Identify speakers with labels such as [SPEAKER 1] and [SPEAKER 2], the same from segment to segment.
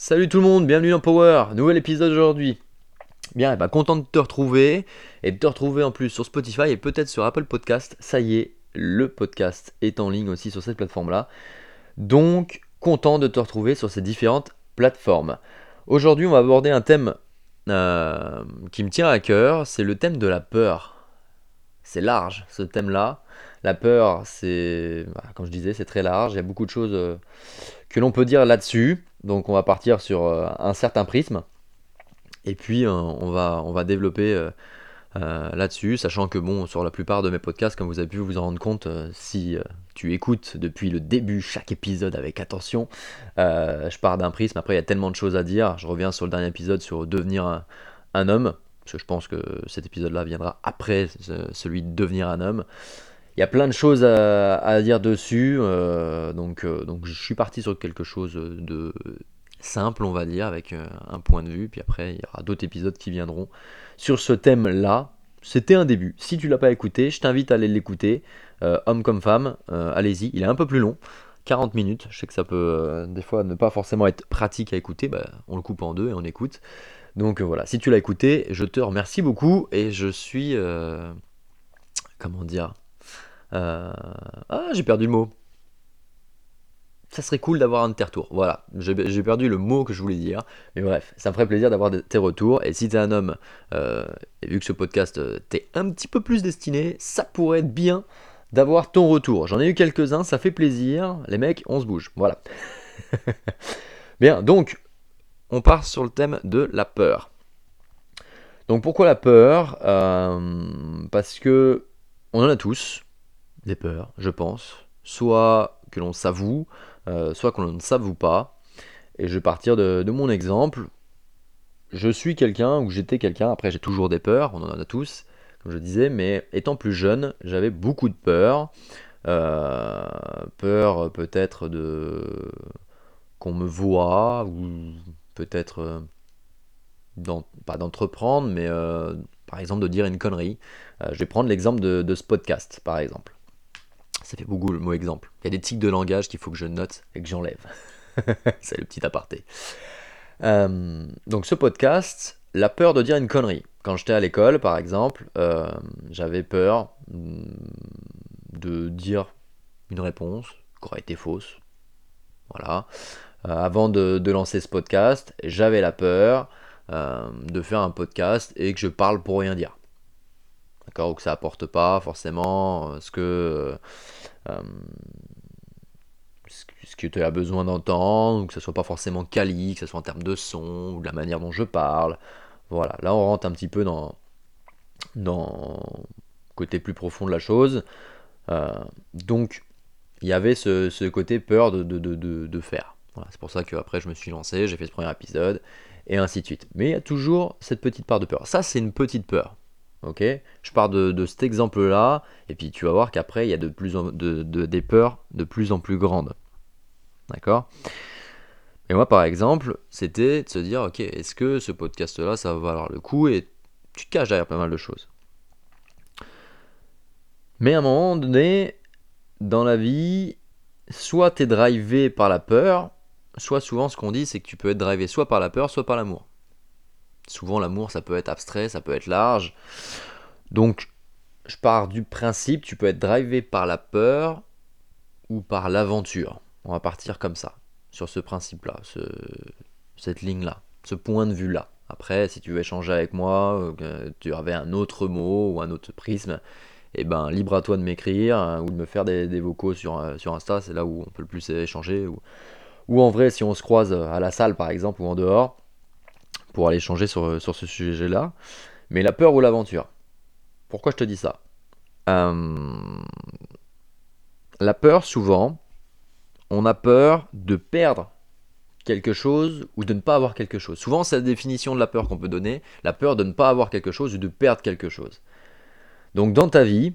[SPEAKER 1] Salut tout le monde, bienvenue dans Power, nouvel épisode aujourd'hui. Bien, et bah, content de te retrouver et de te retrouver en plus sur Spotify et peut-être sur Apple Podcast. Ça y est, le podcast est en ligne aussi sur cette plateforme-là. Donc, content de te retrouver sur ces différentes plateformes. Aujourd'hui, on va aborder un thème euh, qui me tient à cœur, c'est le thème de la peur. C'est large ce thème-là. La peur, c'est, bah, comme je disais, c'est très large. Il y a beaucoup de choses euh, que l'on peut dire là-dessus. Donc on va partir sur euh, un certain prisme. Et puis euh, on, va, on va développer euh, là-dessus, sachant que bon, sur la plupart de mes podcasts, comme vous avez pu vous en rendre compte, si tu écoutes depuis le début chaque épisode avec attention, je pars d'un prisme. Après, il y a tellement de choses à dire. Je reviens sur le dernier épisode sur devenir un, homme, parce que je pense que cet épisode-là viendra après celui de devenir un homme. Il y a plein de choses à, dire dessus, euh, donc, euh, donc je suis parti sur quelque chose de simple, on va dire, avec euh, un point de vue, puis après il y aura d'autres épisodes qui viendront sur ce thème-là. C'était un début. Si tu l'as pas écouté, je t'invite à aller l'écouter, homme comme femme, allez-y, il est un peu plus long. 40 minutes, je sais que ça peut des fois ne pas forcément être pratique à écouter, bah, on le coupe en deux et on écoute. Donc voilà, si tu l'as écouté, je te remercie beaucoup et je suis... comment dire euh, ah, j'ai perdu le mot. Ça serait cool d'avoir un de tes retours. Voilà, j'ai perdu le mot que je voulais dire. Mais bref, ça me ferait plaisir d'avoir tes retours. Et si t'es un homme, euh, et vu que ce podcast euh, t'est un petit peu plus destiné, ça pourrait être bien d'avoir ton retour. J'en ai eu quelques-uns, ça fait plaisir. Les mecs, on se bouge. Voilà. bien, donc, on part sur le thème de la peur. Donc pourquoi la peur? Parce que on en a tous des peurs, je pense. Soit que l'on s'avoue, euh, soit que l'on ne s'avoue pas. Et je vais partir de, mon exemple. Je suis quelqu'un, ou j'étais quelqu'un, après j'ai toujours des peurs, on en a tous, comme je disais, mais étant plus jeune, j'avais beaucoup de peurs. Euh, peur peut-être de qu'on me voit, ou peut-être euh, pas d'entreprendre, mais par exemple de dire une connerie. je vais prendre l'exemple de, ce podcast, par exemple. Ça fait beaucoup le mot exemple. Il y a des tics de langage qu'il faut que je note et que j'enlève. C'est le petit aparté. Euh, donc ce podcast, la peur de dire une connerie. Quand j'étais à l'école, par exemple, euh, j'avais peur mm, de dire une réponse qui aurait été fausse. Voilà. Euh, avant de, lancer ce podcast, j'avais la peur de faire un podcast et que je parle pour rien dire ou que ça apporte pas forcément euh, ce que euh, euh, ce que tu as besoin d'entendre, ou que ce soit pas forcément quali, que ce soit en termes de son, ou de la manière dont je parle. Voilà, là on rentre un petit peu dans, dans côté plus profond de la chose. donc il y avait ce, côté peur de, de, faire. Voilà, c'est pour ça qu'après je me suis lancé, j'ai fait ce premier épisode, et ainsi de suite. Mais il y a toujours cette petite part de peur. Ça c'est une petite peur. Ok Je pars de, cet exemple-là, et puis tu vas voir qu'après, il y a de plus en, de, des peurs de plus en plus grandes. D'accord? Et moi, par exemple, c'était de se dire, ok, est-ce que ce podcast-là, ça va valoir le coup? Et tu te caches derrière pas mal de choses. Mais à un moment donné, dans la vie, soit tu es drivé par la peur, soit souvent ce qu'on dit, c'est que tu peux être drivé soit par la peur, soit par l'amour. Souvent, l'amour, ça peut être abstrait, ça peut être large. Donc, je pars du principe, tu peux être drivé par la peur ou par l'aventure. On va partir comme ça, sur ce principe-là, ce, cette ligne-là, ce point de vue-là. Après, si tu veux échanger avec moi, euh, tu avais un autre mot ou un autre prisme, eh ben libre à toi de m'écrire hein, ou de me faire des, vocaux sur, euh, sur Insta, c'est là où on peut le plus échanger. Ou, ou en vrai, si on se croise à la salle par exemple ou en dehors, pour aller changer sur, sur ce sujet-là. Mais la peur ou l'aventure? Pourquoi je te dis ça? Euh, La peur, souvent, on a peur de perdre quelque chose ou de ne pas avoir quelque chose. Souvent, c'est la définition de la peur qu'on peut donner, la peur de ne pas avoir quelque chose ou de perdre quelque chose. Donc dans ta vie,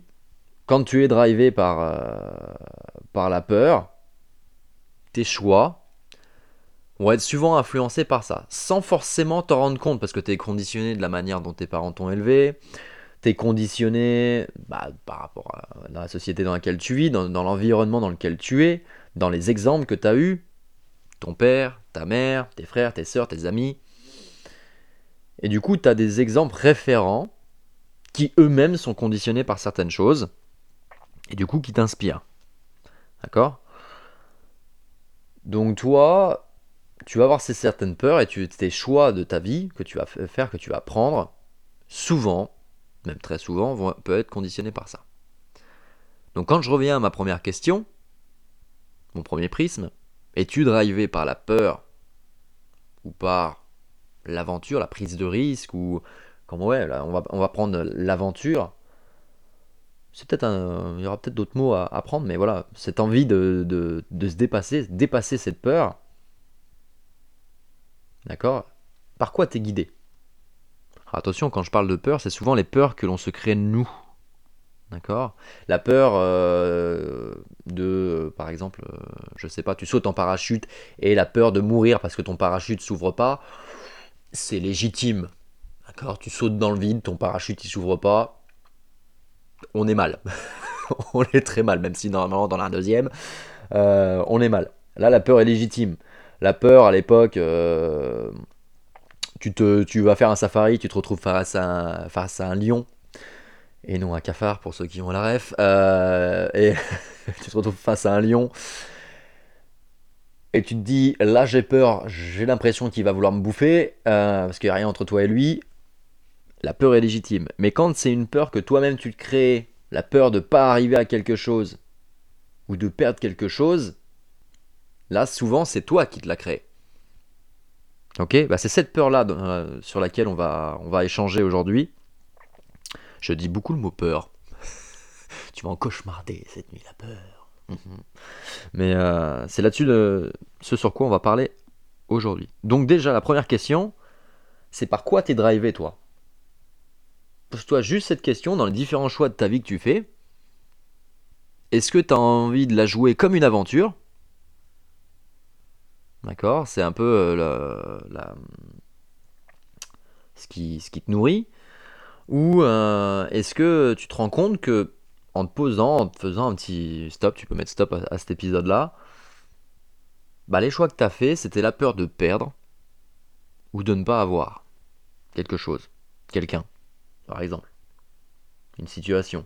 [SPEAKER 1] quand tu es drivé par, euh, par la peur, tes choix, on va être souvent influencé par ça, sans forcément t'en rendre compte, parce que tu es conditionné de la manière dont tes parents t'ont élevé, tu es conditionné bah, par rapport à la société dans laquelle tu vis, dans, l'environnement dans lequel tu es, dans les exemples que tu as eus, ton père, ta mère, tes frères, tes sœurs, tes amis. Et du coup, tu as des exemples référents qui eux-mêmes sont conditionnés par certaines choses et du coup qui t'inspirent. D'accord? Donc toi, tu vas avoir ces certaines peurs et tu, tes choix de ta vie que tu vas faire, que tu vas prendre, souvent, même très souvent, vont, peuvent être conditionnés par ça. Donc quand je reviens à ma première question, mon premier prisme, es-tu drivé par la peur ou par l'aventure, la prise de risque ou comme ouais, on va, on va prendre l'aventure? C'est peut-être il y aura peut-être d'autres mots à, prendre, mais voilà, cette envie de, de, se dépasser, dépasser cette peur. D'accord? Par quoi t'es guidé? Attention, quand je parle de peur, c'est souvent les peurs que l'on se crée nous. D'accord? La peur euh, de, par exemple, euh, je sais pas, tu sautes en parachute et la peur de mourir parce que ton parachute s'ouvre pas, c'est légitime. D'accord? Tu sautes dans le vide, ton parachute il s'ouvre pas. On est mal. on est très mal, même si normalement dans la deuxième, euh, on est mal. Là, la peur est légitime. La peur à l'époque, tu, te, tu vas faire un safari, tu te retrouves face à face à un lion et non un cafard pour ceux qui ont la ref. Euh, et tu te retrouves face à un lion. Et tu te dis, là j'ai peur, j'ai l'impression qu'il va vouloir me bouffer, euh, parce qu'il n'y a rien entre toi et lui. La peur est légitime. Mais quand c'est une peur que toi-même tu te crées, la peur de ne pas arriver à quelque chose, ou de perdre quelque chose, là souvent c'est toi qui te la crée. Ok bah, C'est cette peur-là euh, sur laquelle on va, échanger aujourd'hui. Je dis beaucoup le mot peur. tu vas en cauchemarder cette nuit, la peur. Mhm. Mais euh, c'est là-dessus ce sur quoi on va parler aujourd'hui. Donc déjà, la première question, c'est par quoi t'es drivé, toi? Pose-toi juste cette question dans les différents choix de ta vie que tu fais. Est-ce que tu as envie de la jouer comme une aventure? D'accord C'est un peu euh, la, ce, qui, ce qui te nourrit. Ou euh, est-ce que tu te rends compte que en te posant, en te faisant un petit stop, tu peux mettre stop à, cet épisode-là, bah les choix que tu as fait, c'était la peur de perdre ou de ne pas avoir quelque chose, quelqu'un, par exemple, une situation.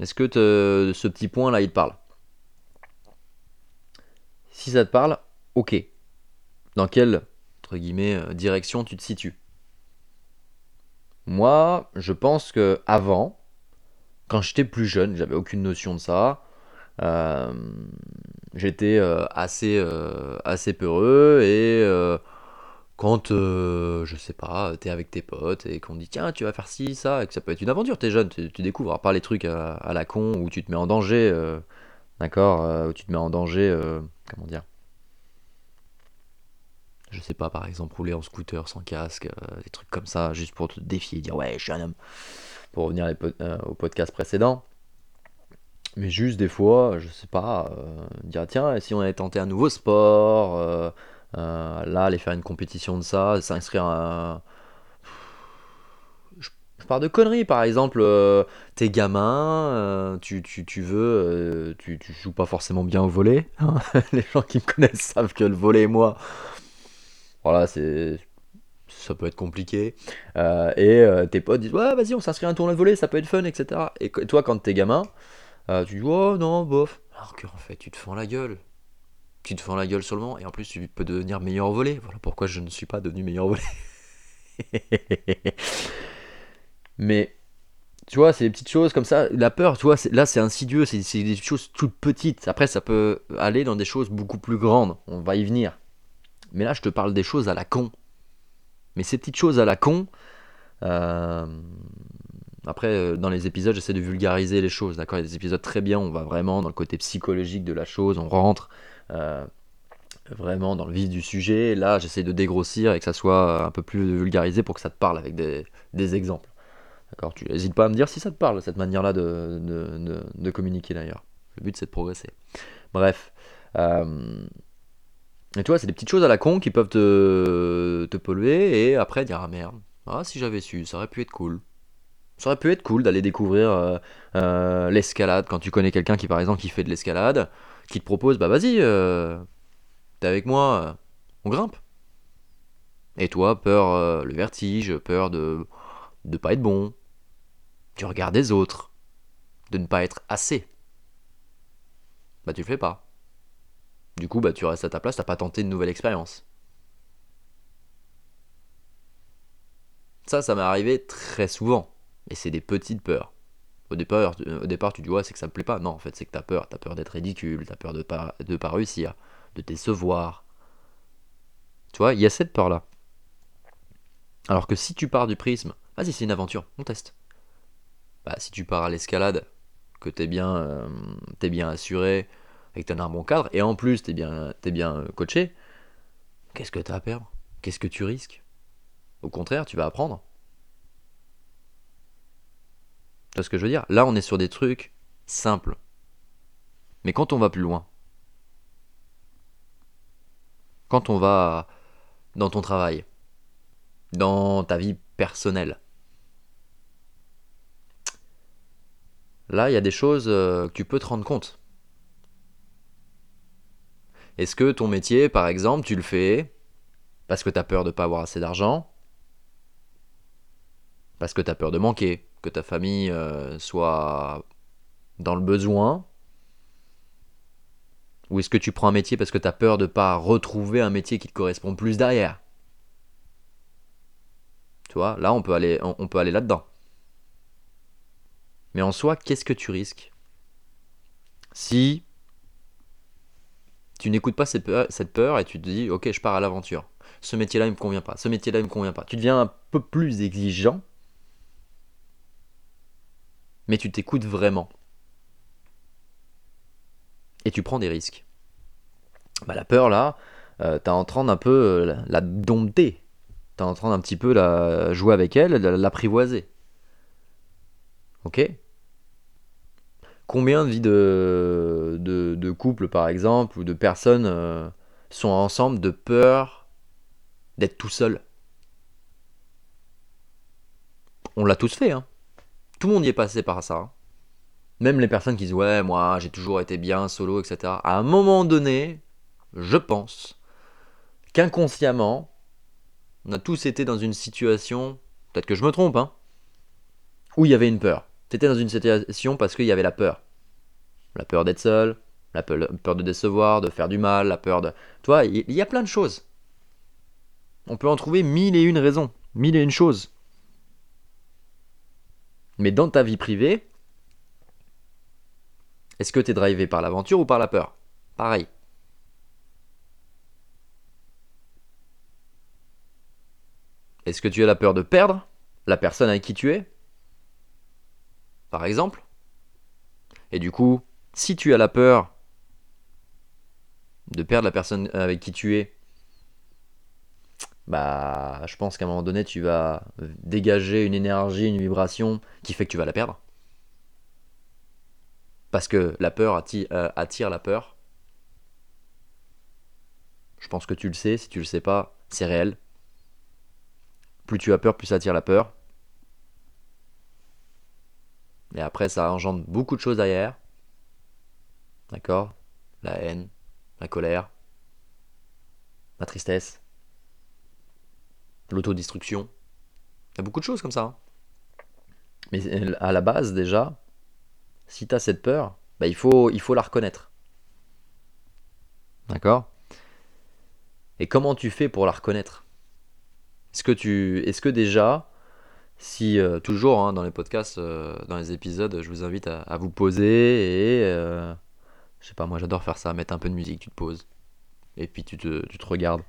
[SPEAKER 1] Est-ce que ce petit point-là, il te parle? Si ça te parle, ok. Dans quel entre guillemets, euh, direction tu te situes? Moi, je pense que avant, quand j'étais plus jeune, j'avais aucune notion de ça. Euh, j'étais euh, assez peureux et quand, je sais pas, t'es avec tes potes et qu'on dit tiens, tu vas faire ci, ça, et que ça peut être une aventure, t'es jeune, tu, découvres, pas les trucs à, à, la con où tu te mets en danger, d'accord, où tu te mets en danger, comment dire, je sais pas, par exemple, rouler en scooter sans casque, euh, des trucs comme ça, juste pour te défier, dire ouais, je suis un homme. Pour revenir euh, au podcast précédent. Mais juste des fois, je sais pas, euh, dire tiens, si on avait tenté un nouveau sport, là, aller faire une compétition de ça, s'inscrire à. Je, parle de conneries, par exemple, t'es gamin, tu, tu, veux, tu, tu, joues pas forcément bien au volet. Hein. Les gens qui me connaissent savent que le volet et moi, voilà, c'est ça peut être compliqué. Euh, et euh, tes potes disent Ouais, vas-y, on s'inscrit à un tournoi de volley, ça peut être fun, etc. Et toi, quand t'es gamin, euh, tu dis Oh non, bof. Alors qu'en fait, tu te fends la gueule. Tu te fends la gueule sur le moment, et en plus, tu peux devenir meilleur volley. Voilà pourquoi je ne suis pas devenu meilleur volley. Mais tu vois, c'est des petites choses comme ça. La peur, tu vois, là c'est insidieux, c'est des choses toutes petites. Après, ça peut aller dans des choses beaucoup plus grandes. On va y venir. Mais là, je te parle des choses à la con. Mais ces petites choses à la con, euh, après, euh, dans les épisodes, j'essaie de vulgariser les choses, d'accord? Il y a des épisodes très bien, on va vraiment dans le côté psychologique de la chose, on rentre vraiment dans le vif du sujet. Là, j'essaie de dégrossir et que ça soit un peu plus vulgarisé pour que ça te parle avec des, exemples. D'accord Tu n'hésites pas à me dire si ça te parle, cette manière-là de, de, communiquer d'ailleurs. Le but, c'est de progresser. Bref. Et tu vois, c'est des petites choses à la con qui peuvent te, te polluer et après dire ah merde, ah si j'avais su, ça aurait pu être cool. Ça aurait pu être cool d'aller découvrir euh, euh, l'escalade quand tu connais quelqu'un qui, par exemple, qui fait de l'escalade, qui te propose, bah vas-y, euh, t'es avec moi, euh, on grimpe. Et toi, peur euh, le vertige, peur de de pas être bon, tu regardes les autres, de ne pas être assez. Bah tu le fais pas. Du coup, bah tu restes à ta place, t'as pas tenté une nouvelle expérience. Ça, ça m'est arrivé très souvent. Et c'est des petites peurs. Au départ, au départ, tu dis ouais, c'est que ça me plaît pas. Non, en fait, c'est que t'as peur. T'as peur d'être ridicule, t'as peur de pas, de pas réussir, de décevoir. Tu vois, il y a cette peur-là. Alors que si tu pars du prisme, vas-y, c'est une aventure, on teste. Bah, si tu pars à l'escalade, que t'es bien, euh, bien assuré, et que t'as un cadre, et en plus t'es bien, t'es bien euh, coaché, qu'est-ce que t'as à perdre? Qu'est-ce que tu risques? Au contraire, tu vas apprendre. Tu vois ce que je veux dire? Là, on est sur des trucs simples. Mais quand on va plus loin, quand on va dans ton travail, dans ta vie personnelle, là, il y a des choses euh, que tu peux te rendre compte. Est-ce que ton métier, par exemple, tu le fais parce que tu as peur de ne pas avoir assez d'argent, parce que tu as peur de manquer, que ta famille euh, soit dans le besoin Ou est-ce que tu prends un métier parce que tu as peur de ne pas retrouver un métier qui te correspond plus derrière? Tu vois, là on peut aller, là-dedans. Mais en soi, qu'est-ce que tu risques? Si tu n'écoutes pas cette peur, et tu te dis ok je pars à l'aventure. Ce métier-là il me convient pas, ce métier-là il me convient pas. Tu deviens un peu plus exigeant mais tu t'écoutes vraiment. Et tu prends des risques. Bah, la peur, là, euh, t'es en train d'un peu euh, la, dompter. T'es en train d'un petit peu la jouer avec elle, la- l'apprivoiser. Ok? Combien de vies de, de, de couples, par exemple, ou de personnes euh, sont ensemble de peur d'être tout seul? On l'a tous fait, hein. Tout le monde y est passé par ça. Même les personnes qui disent ouais moi j'ai toujours été bien solo etc. À un moment donné, je pense qu'inconsciemment, on a tous été dans une situation, peut-être que je me trompe, hein, où il y avait une peur. T'étais dans une situation parce qu'il y avait la peur. La peur d'être seul, la peur, de décevoir, de faire du mal, la peur de... Toi, il y a plein de choses. On peut en trouver mille et une raisons, mille et une choses. Mais dans ta vie privée, est-ce que tu es drivé par l'aventure ou par la peur? Pareil. Est-ce que tu as la peur de perdre la personne avec qui tu es? Par exemple. Et du coup, si tu as la peur de perdre la personne avec qui tu es, bah, je pense qu'à un moment donné, tu vas dégager une énergie, une vibration qui fait que tu vas la perdre. Parce que la peur euh, attire la peur. Je pense que tu le sais, si tu le sais pas, c'est réel. Plus tu as peur, plus ça attire la peur. Et après, ça engendre beaucoup de choses derrière. D'accord? La haine, la colère, la tristesse, l'autodestruction. Il y a beaucoup de choses comme ça. hein. Mais euh, à la base, déjà, si tu as cette peur, bah, il, faut, il faut la reconnaître. D'accord? Et comment tu fais pour la reconnaître? Est-ce que, tu, est-ce que déjà, si euh, toujours hein, dans les podcasts, euh, dans les épisodes, je vous invite à, vous poser et je sais pas, moi j'adore faire ça, mettre un peu de musique, tu te poses et puis tu te, tu te regardes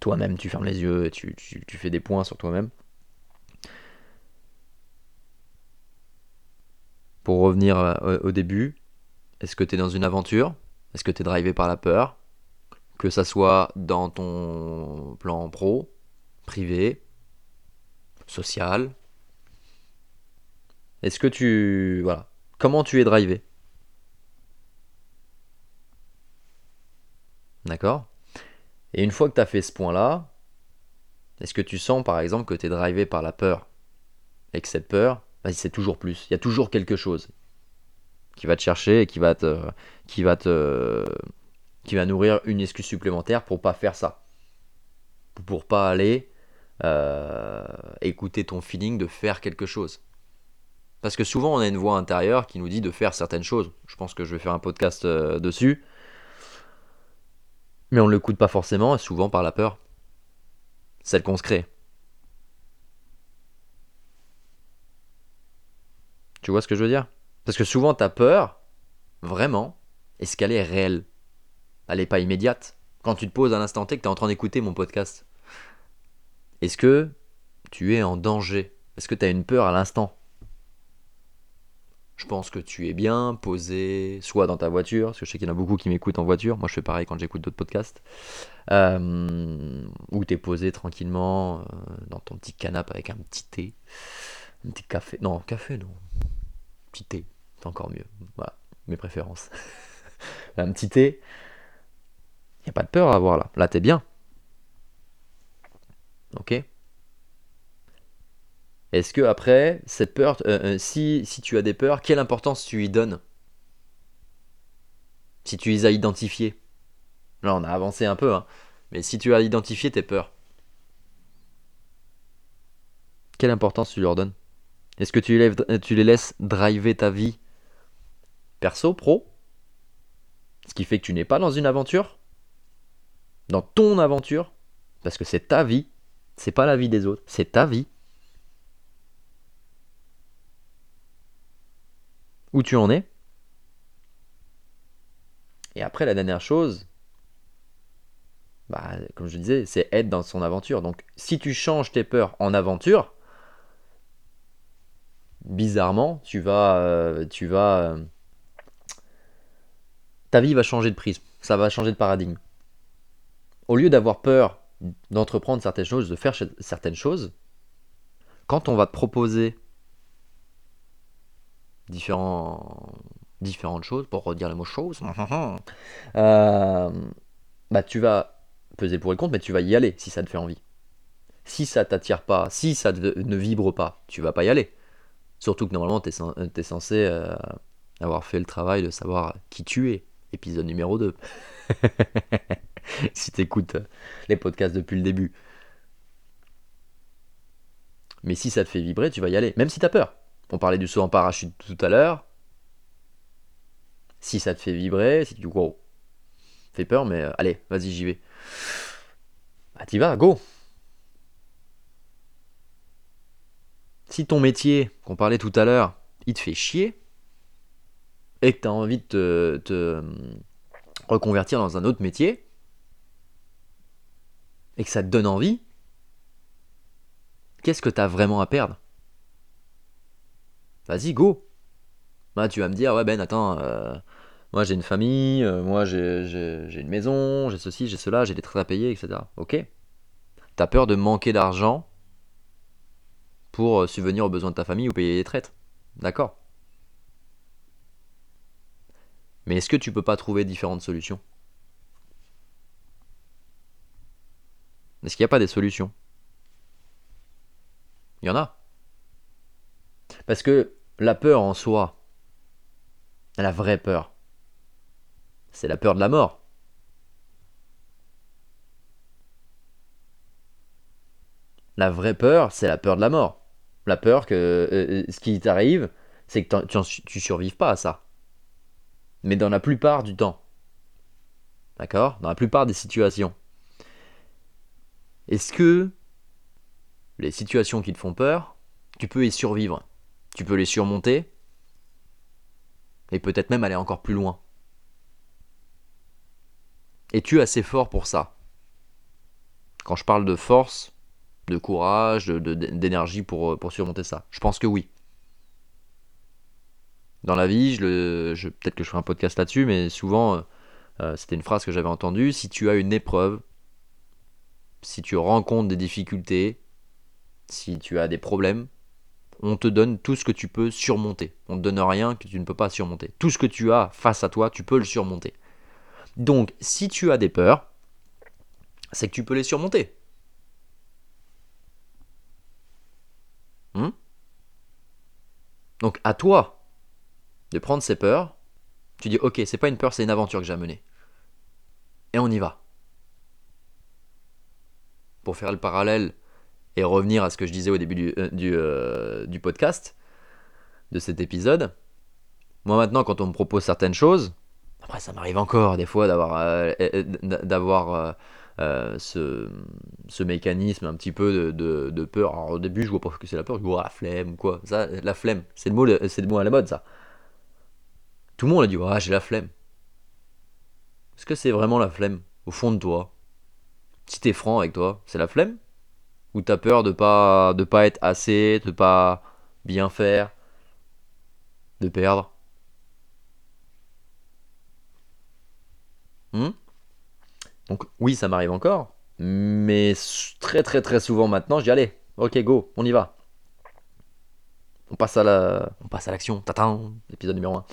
[SPEAKER 1] toi-même, tu fermes les yeux et tu, tu- tu fais des points sur toi-même. Pour revenir euh, au début, est-ce que tu es dans une aventure? Est-ce que tu es drivé par la peur? Que ça soit dans ton plan pro, privé, social. Est-ce que tu... Voilà. Comment tu es drivé? D'accord? Et une fois que tu as fait ce point-là, est-ce que tu sens par exemple que tu es drivé par la peur et que cette peur, bah, c'est toujours plus. Il y a toujours quelque chose qui va te chercher et qui va te, qui va te, qui va nourrir une excuse supplémentaire pour pas faire ça, pour pas aller euh, écouter ton feeling de faire quelque chose. Parce que souvent on a une voix intérieure qui nous dit de faire certaines choses. Je pense que je vais faire un podcast euh, dessus. Mais on ne l'écoute pas forcément, et souvent par la peur. Celle qu'on se crée. Tu vois ce que je veux dire? Parce que souvent ta peur, vraiment, est-ce qu'elle est réelle Elle n'est pas immédiate. Quand tu te poses à l'instant T que tu es en train d'écouter mon podcast, est-ce que tu es en danger? Est-ce que tu as une peur à l'instant? Je pense que tu es bien posé, soit dans ta voiture, parce que je sais qu'il y en a beaucoup qui m'écoutent en voiture, moi je fais pareil quand j'écoute d'autres podcasts, euh, ou tu es posé tranquillement euh, dans ton petit canapé avec un petit thé, un petit café, non, café non, petit thé, c'est encore mieux, voilà, mes préférences. un petit thé, il n'y a pas de peur à avoir là, là t'es bien. Ok est-ce que après, cette peur, euh, euh, si, tu as des peurs, quelle importance tu y donnes Si tu les as identifiées? Là, on a avancé un peu, hein. mais si tu as identifié tes peurs, quelle importance tu leur donnes? Est-ce que tu les, tu les laisses driver ta vie perso, pro? Ce qui fait que tu n'es pas dans une aventure? Dans ton aventure? Parce que c'est ta vie, c'est pas la vie des autres, c'est ta vie. Où tu en es. Et après, la dernière chose, bah, comme je disais, c'est être dans son aventure. Donc, si tu changes tes peurs en aventure, bizarrement, tu vas, euh, tu vas, euh, ta vie va changer de prisme. Ça va changer de paradigme. Au lieu d'avoir peur d'entreprendre certaines choses, de faire certaines choses, quand on va te proposer différents, différentes choses, pour redire le mot chose, euh, bah, tu vas peser pour et contre, mais tu vas y aller si ça te fait envie. Si ça t'attire pas, si ça ne vibre pas, tu vas pas y aller. Surtout que normalement, tu es, censé euh, avoir fait le travail de savoir qui tu es. Épisode numéro 2. si tu écoutes les podcasts depuis le début. Mais si ça te fait vibrer, tu vas y aller. Même si tu as peur. On parlait du saut en parachute tout à l'heure. Si ça te fait vibrer, si tu gros, fait peur, mais euh, allez, vas-y, j'y vais. Bah, t'y vas, go! Si ton métier, qu'on parlait tout à l'heure, il te fait chier, et que tu as envie de te, euh, reconvertir dans un autre métier, et que ça te donne envie, qu'est-ce que tu as vraiment à perdre? Vas-y, go. Bah, tu vas me dire, ouais, Ben, attends, euh, moi j'ai une famille, euh, moi j'ai une maison, j'ai ceci, j'ai cela, j'ai des traites à payer, etc. Ok. T'as peur de manquer d'argent pour euh, subvenir aux besoins de ta famille ou payer les traites. D'accord. Mais est-ce que tu peux pas trouver différentes solutions? Est-ce qu'il n'y a pas des solutions? Il y en a. Parce que la peur en soi, la vraie peur, c'est la peur de la mort. La vraie peur, c'est la peur de la mort. La peur que euh, euh, ce qui t'arrive, c'est que tu, tu survives pas à ça. Mais dans la plupart du temps. D'accord? Dans la plupart des situations. Est-ce que les situations qui te font peur, tu peux y survivre? Tu peux les surmonter et peut-être même aller encore plus loin. Es-tu assez fort pour ça Quand je parle de force, de courage, d'énergie pour, pour surmonter ça, je pense que oui. Dans la vie, peut-être que je ferai un podcast là-dessus, mais souvent, euh, euh, c'était une phrase que j'avais entendue, si tu as une épreuve, si tu rencontres des difficultés, si tu as des problèmes, on te donne tout ce que tu peux surmonter. On ne te donne rien que tu ne peux pas surmonter. Tout ce que tu as face à toi, tu peux le surmonter. Donc, si tu as des peurs, c'est que tu peux les surmonter. Hmm Donc à toi de prendre ces peurs. Tu dis ok, c'est pas une peur, c'est une aventure que j'ai à mener. Et on y va. Pour faire le parallèle et revenir à ce que je disais au début du, euh, euh, du podcast, de cet épisode, moi maintenant quand on me propose certaines choses, après ça m'arrive encore des fois d'avoir euh, d'avoir ce, ce mécanisme un petit peu de, de- peur. Alors au début je vois pas que c'est la peur, je vois la flemme quoi. Ça, la flemme, c'est le mot, c'est le mot à la mode ça. Tout le monde a dit ah j'ai la flemme. Est-ce que c'est vraiment la flemme au fond de toi? Si t'es franc avec toi, c'est la flemme? Ou t'as peur de pas de pas être assez, de pas bien faire, de perdre Hmm? Donc oui, ça m'arrive encore, mais très très très souvent maintenant, dis allez, ok go, on y va. On passe à la, on passe à l'action. Tatin, épisode numéro un.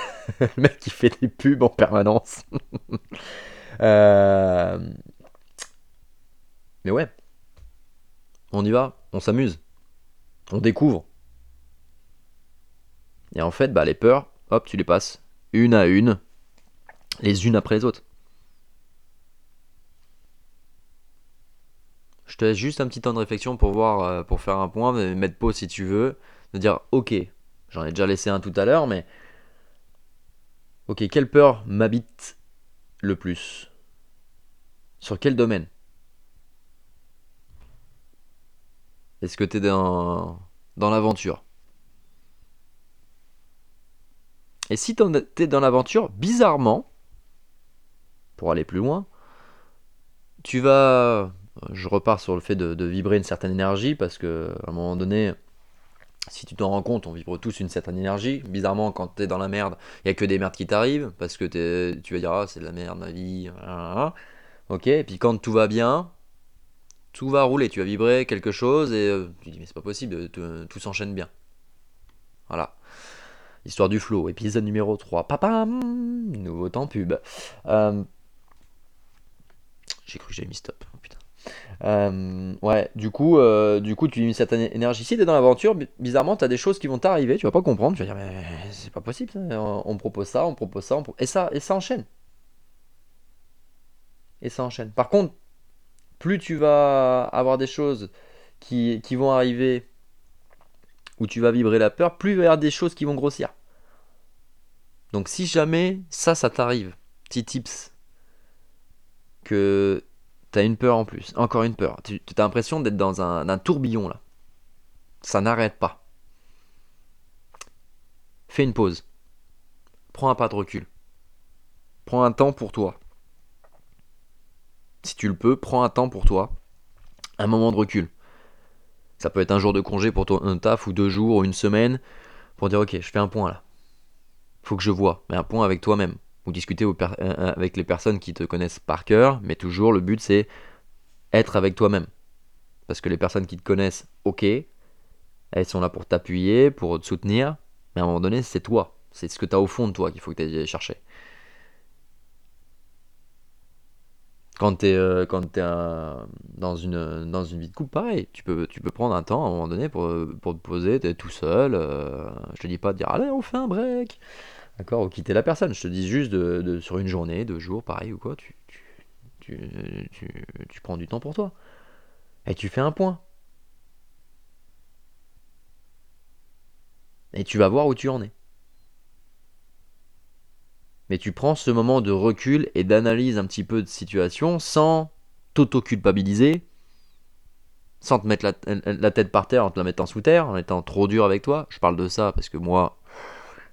[SPEAKER 1] Le mec qui fait des pubs en permanence. Euh, Mais ouais, on y va, on s'amuse, on découvre. Et en fait, bah les peurs, hop, tu les passes une à une, les unes après les autres. Je te laisse juste un petit temps de réflexion pour voir, euh, pour faire un point, mettre pause si tu veux, de dire ok, j'en ai déjà laissé un tout à l'heure, mais ok, quelle peur m'habite le plus? Sur quel domaine? Est-ce que t'es dans, dans l'aventure? Et si t'en- t'es dans l'aventure, bizarrement, pour aller plus loin, tu vas. Je repars sur le fait de, vibrer une certaine énergie parce que à un moment donné, si tu t'en rends compte, on vibre tous une certaine énergie. Bizarrement, quand t'es dans la merde, il y a que des merdes qui t'arrivent parce que tu vas dire ah c'est de la merde ma vie. blablabla. Ok. Et puis quand tout va bien, tout va rouler. Tu vas vibrer quelque chose et euh, tu dis mais c'est pas possible, tout, tout s'enchaîne bien. Voilà. Histoire du flow, épisode numéro 3. Papam Nouveau temps pub. Euh, J'ai cru que j'avais mis stop. Oh. Euh, ouais, du coup, euh, du coup, tu une certaine énergie. Si t'es dans l'aventure, bi- bizarrement, t'as des choses qui vont t'arriver, tu vas pas comprendre. Tu vas dire, mais c'est pas possible. On, propose ça, on propose ça, on et ça, et ça enchaîne. Et ça enchaîne. Par contre, plus tu vas avoir des choses qui, vont arriver où tu vas vibrer la peur, plus il va y avoir des choses qui vont grossir. Donc si jamais ça, ça t'arrive, petit tips, que t'as une peur en plus, encore une peur, tu as l'impression d'être dans un tourbillon là. Ça n'arrête pas. Fais une pause. Prends un pas de recul. Prends un temps pour toi. Si tu le peux, prends un temps pour toi. Un moment de recul. Ça peut être un jour de congé pour ton un taf ou deux jours ou une semaine pour dire ok, je fais un point là. Faut que je vois, mais un point avec toi-même. Ou discuter euh, euh, avec les personnes qui te connaissent par cœur, mais toujours le but c'est être avec toi-même. Parce que les personnes qui te connaissent, ok, elles sont là pour t'appuyer, pour te soutenir, mais à un moment donné, c'est toi. C'est ce que tu as au fond de toi qu'il faut que tu ailles chercher. Quand tu es, quand euh, dans, une, dans une vie de couple, pareil, tu peux, tu peux prendre un temps à un moment donné pour, pour te poser, tu es tout seul. euh, je te dis pas de dire, allez, on fait un break. D'accord Ou quitter la personne. Je te dis juste de, de- sur une journée, deux jours, pareil ou quoi, tu, tu, tu, tu prends du temps pour toi. Et tu fais un point. Et tu vas voir où tu en es. Mais tu prends ce moment de recul et d'analyse un petit peu de situation sans t'auto-culpabiliser, sans te mettre la, la tête par terre en te la mettant sous terre, en étant trop dur avec toi. Je parle de ça parce que moi,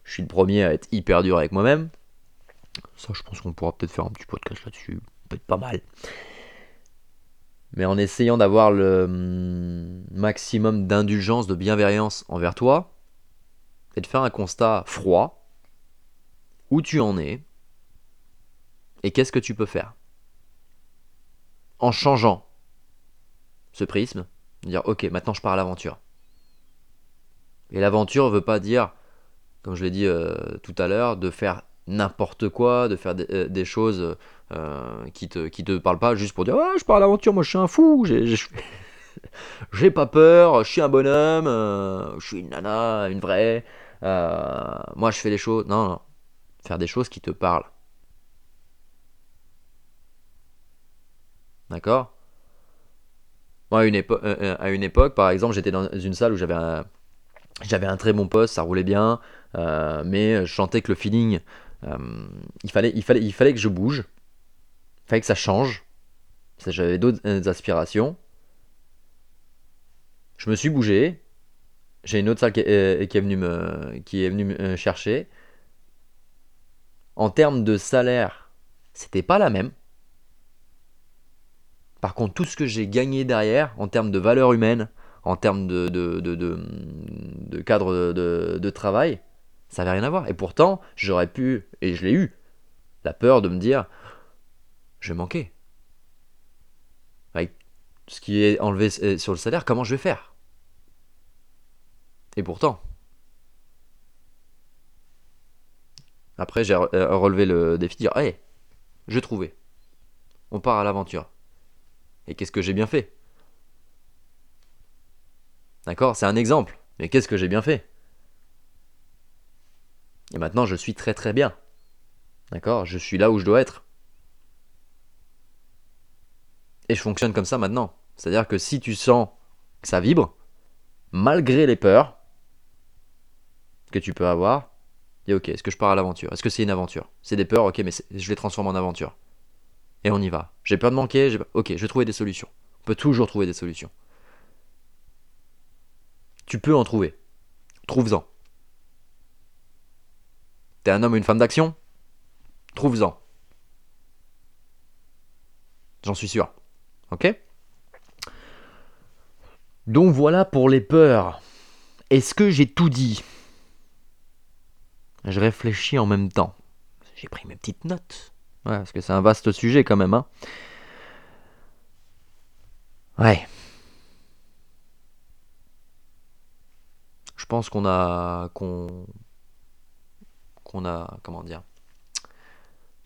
[SPEAKER 1] je suis le premier à être hyper dur avec moi-même. Ça, je pense qu'on pourra peut-être faire un petit podcast là-dessus. Peut-être pas mal. Mais en essayant d'avoir le hum, maximum d'indulgence, de bienveillance envers toi, et de faire un constat froid, où tu en es, et qu'est-ce que tu peux faire. En changeant ce prisme, dire ok, maintenant je pars à l'aventure. Et l'aventure ne veut pas dire, comme je l'ai dit euh, tout à l'heure, de faire n'importe quoi, de faire des, euh, choses euh, qui te qui te parlent pas juste pour dire ouais je pars à l'aventure, moi je suis un fou, j'ai pas peur, je suis un bonhomme, je suis une nana, une vraie. Moi, je fais les choses. Non, non. Faire des choses qui te parlent. D'accord? Moi, à une, épo- euh, euh, à une époque, par exemple, j'étais dans une salle où j'avais un, j'avais un très bon poste, ça roulait bien, euh, mais je sentais que le feeling, il, fallait, il, fallait, il fallait que je bouge, il fallait que ça change. J'avais d'autres aspirations. Je me suis bougé. J'ai une autre salle qui est, venue me, chercher. En termes de salaire, c'était pas la même. Par contre, tout ce que j'ai gagné derrière, en termes de valeur humaine, en termes de, cadre de travail, ça n'avait rien à voir. Et pourtant, j'aurais pu, et je l'ai eu, la peur de me dire, je vais manquer. Avec ce qui est enlevé euh, sur le salaire, comment je vais faire? Et pourtant, après, j'ai euh, relevé le défi dire, hey, j'ai trouvé. On part à l'aventure. Et qu'est-ce que j'ai bien fait? D'accord? C'est un exemple. Mais qu'est-ce que j'ai bien fait? Et maintenant, je suis très très bien. D'accord? Je suis là où je dois être. Et je fonctionne comme ça maintenant. C'est-à-dire que si tu sens que ça vibre, malgré les peurs que tu peux avoir, dis ok, est-ce que je pars à l'aventure? Est-ce que c'est une aventure? C'est des peurs, ok, mais je les transforme en aventure. Et on y va. J'ai peur de manquer, ok, je vais trouver des solutions. On peut toujours trouver des solutions. Tu peux en trouver. Trouve-en. T'es un homme ou une femme d'action? Trouve-en. J'en suis sûr. Ok? Donc voilà pour les peurs. Est-ce que j'ai tout dit? Je réfléchis en même temps. J'ai pris mes petites notes. Ouais, parce que c'est un vaste sujet quand même. Hein. Ouais. Je pense qu'on a qu'on qu'on a comment dire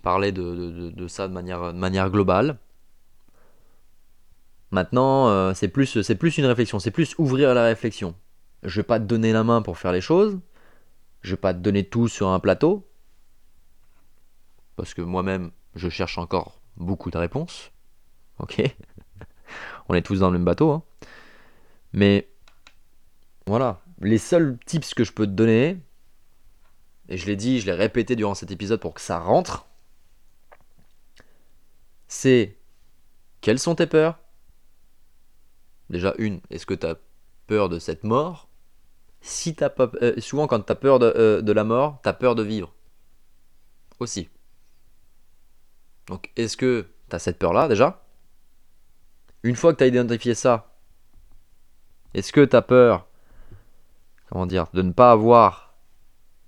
[SPEAKER 1] parlé de, ça de manière, globale. Maintenant, euh, c'est plus plus une réflexion, c'est plus ouvrir la réflexion. Je vais pas te donner la main pour faire les choses. Je vais pas te donner tout sur un plateau parce que moi-même je cherche encore beaucoup de réponses. Ok, on est tous dans le même bateau. hein. Mais voilà, les seuls tips que je peux te donner, et je l'ai dit, je l'ai répété durant cet épisode pour que ça rentre, c'est quelles sont tes peurs? Déjà, une, est-ce que tu as peur de cette mort? Si t'as pas, euh, souvent, quand tu as peur de, euh, de la mort, tu as peur de vivre. Aussi. Donc, est-ce que tu as cette peur-là déjà? Une fois que tu as identifié ça, est-ce que tu as peur, comment dire, de ne pas avoir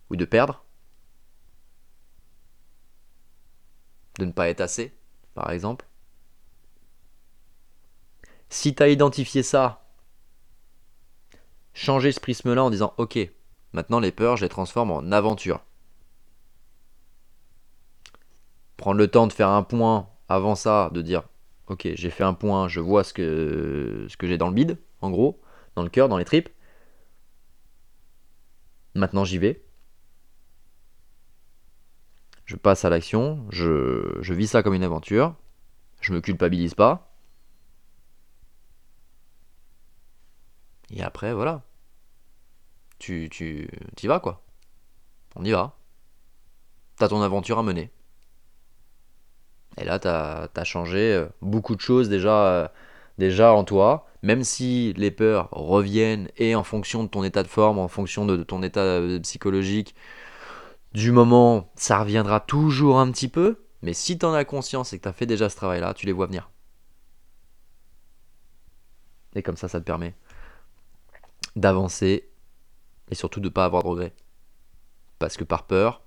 [SPEAKER 1] ou de perdre? De ne pas être assez, par exemple? Si tu as identifié ça, changer ce prisme-là en disant Ok, maintenant les peurs, je les transforme en aventure. Prendre le temps de faire un point avant ça, de dire Ok, j'ai fait un point, je vois ce que, j'ai dans le bide, en gros, dans le cœur, dans les tripes. Maintenant j'y vais. Je passe à l'action, je, je vis ça comme une aventure, je me culpabilise pas. Et après, voilà. Tu, tu, y vas quoi. On y va. T'as ton aventure à mener. Et là, t'as as changé euh, beaucoup de choses déjà, euh, déjà en toi. Même si les peurs reviennent et en fonction de ton état de forme, en fonction de, ton état euh, psychologique, du moment, ça reviendra toujours un petit peu. Mais si t'en as conscience et que t'as fait déjà ce travail-là, tu les vois venir. Et comme ça, ça te permet d'avancer et surtout de ne pas avoir de regrets. Parce que par peur,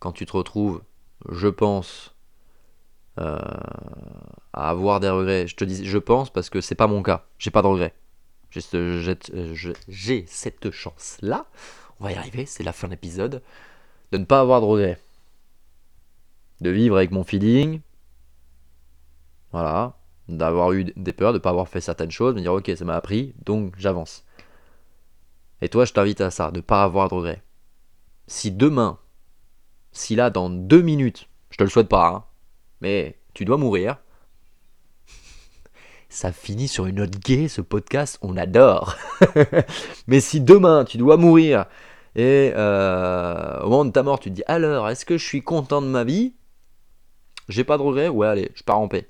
[SPEAKER 1] quand tu te retrouves, je pense, euh, à avoir des regrets, je te dis je pense parce que c'est pas mon cas, j'ai pas de regrets. J'ai ce- j'ai- je- j'ai cette chance-là, on va y arriver, c'est la fin de l'épisode, de ne pas avoir de regrets. De vivre avec mon feeling, voilà, d'avoir eu des peurs, de ne pas avoir fait certaines choses, me dire ok, ça m'a appris, donc j'avance. Et toi, je t'invite à ça, de ne pas avoir de regrets. Si demain, si là, dans deux minutes, je te le souhaite pas, hein, mais tu dois mourir, ça finit sur une note gay, ce podcast, on adore. mais si demain, tu dois mourir, et euh, au moment de ta mort, tu te dis, alors, est-ce que je suis content de ma vie? J'ai pas de regrets? Ouais, allez, je pars en paix.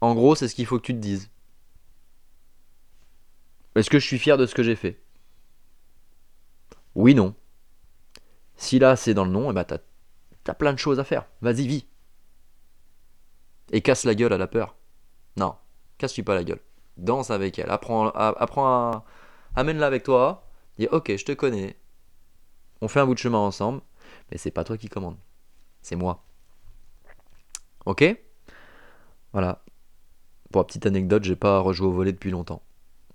[SPEAKER 1] En gros, c'est ce qu'il faut que tu te dises. Est-ce que je suis fier de ce que j'ai fait? Oui, non. Si là c'est dans le non, eh ben, t'as plein de choses à faire. Vas-y, vis. Et casse la gueule à la peur. Non, casse-lui pas la gueule. Danse avec elle. Apprends, apprends à. Amène-la avec toi. Dis ok, je te connais. On fait un bout de chemin ensemble. Mais c'est pas toi qui commande. C'est moi. Ok? Voilà. Pour la petite anecdote, j'ai pas rejoué au volet depuis longtemps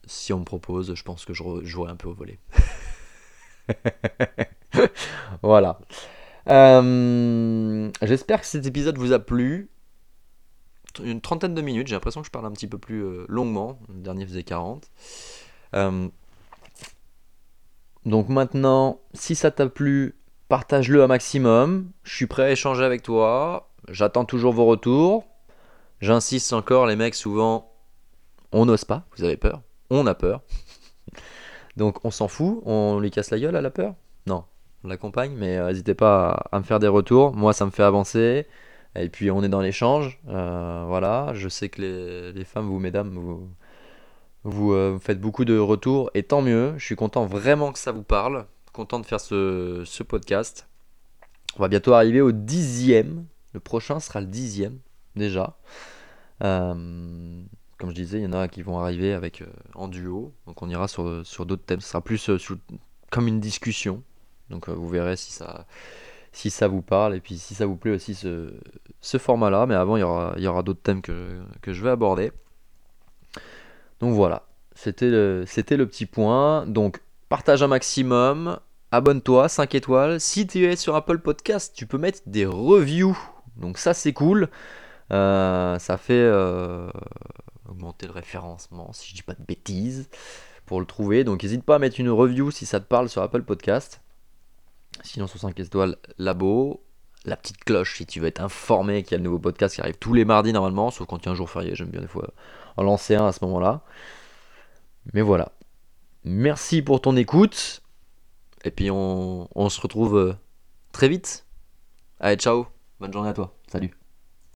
[SPEAKER 1] si on me propose, je pense que je jouerai un peu au volet. voilà. Euh, j'espère que cet épisode vous a plu. Une trentaine de minutes, j'ai l'impression que je parle un petit peu plus euh, longuement. Le dernier faisait 40. Euh, donc maintenant, si ça t'a plu, partage-le un maximum. Je suis prêt à échanger avec toi. J'attends toujours vos retours. J'insiste encore, les mecs, souvent, on n'ose pas, vous avez peur on a peur. Donc on s'en fout, on lui casse la gueule à la peur? Non, on l'accompagne, mais euh, n'hésitez pas à, me faire des retours. Moi, ça me fait avancer. Et puis on est dans l'échange. Euh, voilà, je sais que les, femmes, vous, mesdames, vous, vous euh, faites beaucoup de retours. Et tant mieux, je suis content vraiment que ça vous parle. Content de faire ce, podcast. On va bientôt arriver au dixième. Le prochain sera le dixième déjà. Comme je disais, il y en a qui vont arriver avec euh, en duo. Donc on ira sur, d'autres thèmes. Ce sera plus euh, comme une discussion. Donc euh, vous verrez si ça, vous parle et puis si ça vous plaît aussi ce, format-là. Mais avant, il y aura, d'autres thèmes que, je vais aborder. Donc voilà, c'était le petit point. Donc partage un maximum, abonne-toi, 5 étoiles. Si tu es sur Apple Podcast, tu peux mettre des reviews. Donc ça c'est cool. ça fait augmenter le référencement, si je dis pas de bêtises, pour le trouver. Donc n'hésite pas à mettre une review si ça te parle sur Apple Podcast. Sinon sur 5 étoiles, labo. La petite cloche si tu veux être informé qu'il y a le nouveau podcast qui arrive tous les mardis normalement, sauf quand il y a un jour férié, j'aime bien des fois en lancer un à ce moment-là. Mais voilà. Merci pour ton écoute. Et puis on, on se retrouve euh, très vite. Allez, ciao. Bonne journée à toi. Salut.